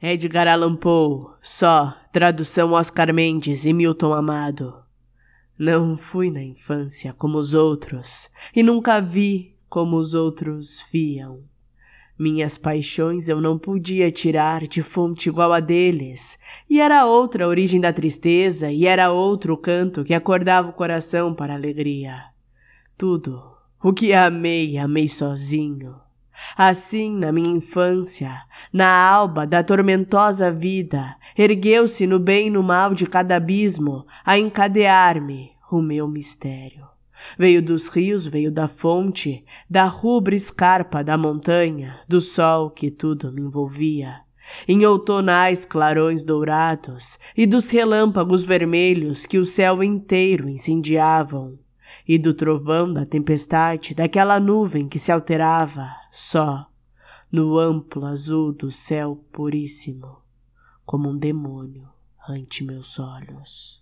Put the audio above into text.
Edgar Allan Poe, só, tradução Oscar Mendes e Milton Amado. Não fui na infância como os outros, e nunca vi como os outros viam. Minhas paixões eu não podia tirar de fonte igual a deles, e era outra a origem da tristeza, e era outro o canto que acordava o coração para a alegria. Tudo o que amei, amei sozinho. Assim, na minha infância, na alba da tormentosa vida, ergueu-se no bem e no mal de cada abismo a encadear-me o meu mistério. Veio dos rios, veio da fonte, da rubra escarpa da montanha, do sol que tudo me envolvia. Em outonais clarões dourados e dos relâmpagos vermelhos que o céu inteiro incendiavam, e do trovão da tempestade, daquela nuvem que se alterava, só, no amplo azul do céu puríssimo, como um demônio ante meus olhos.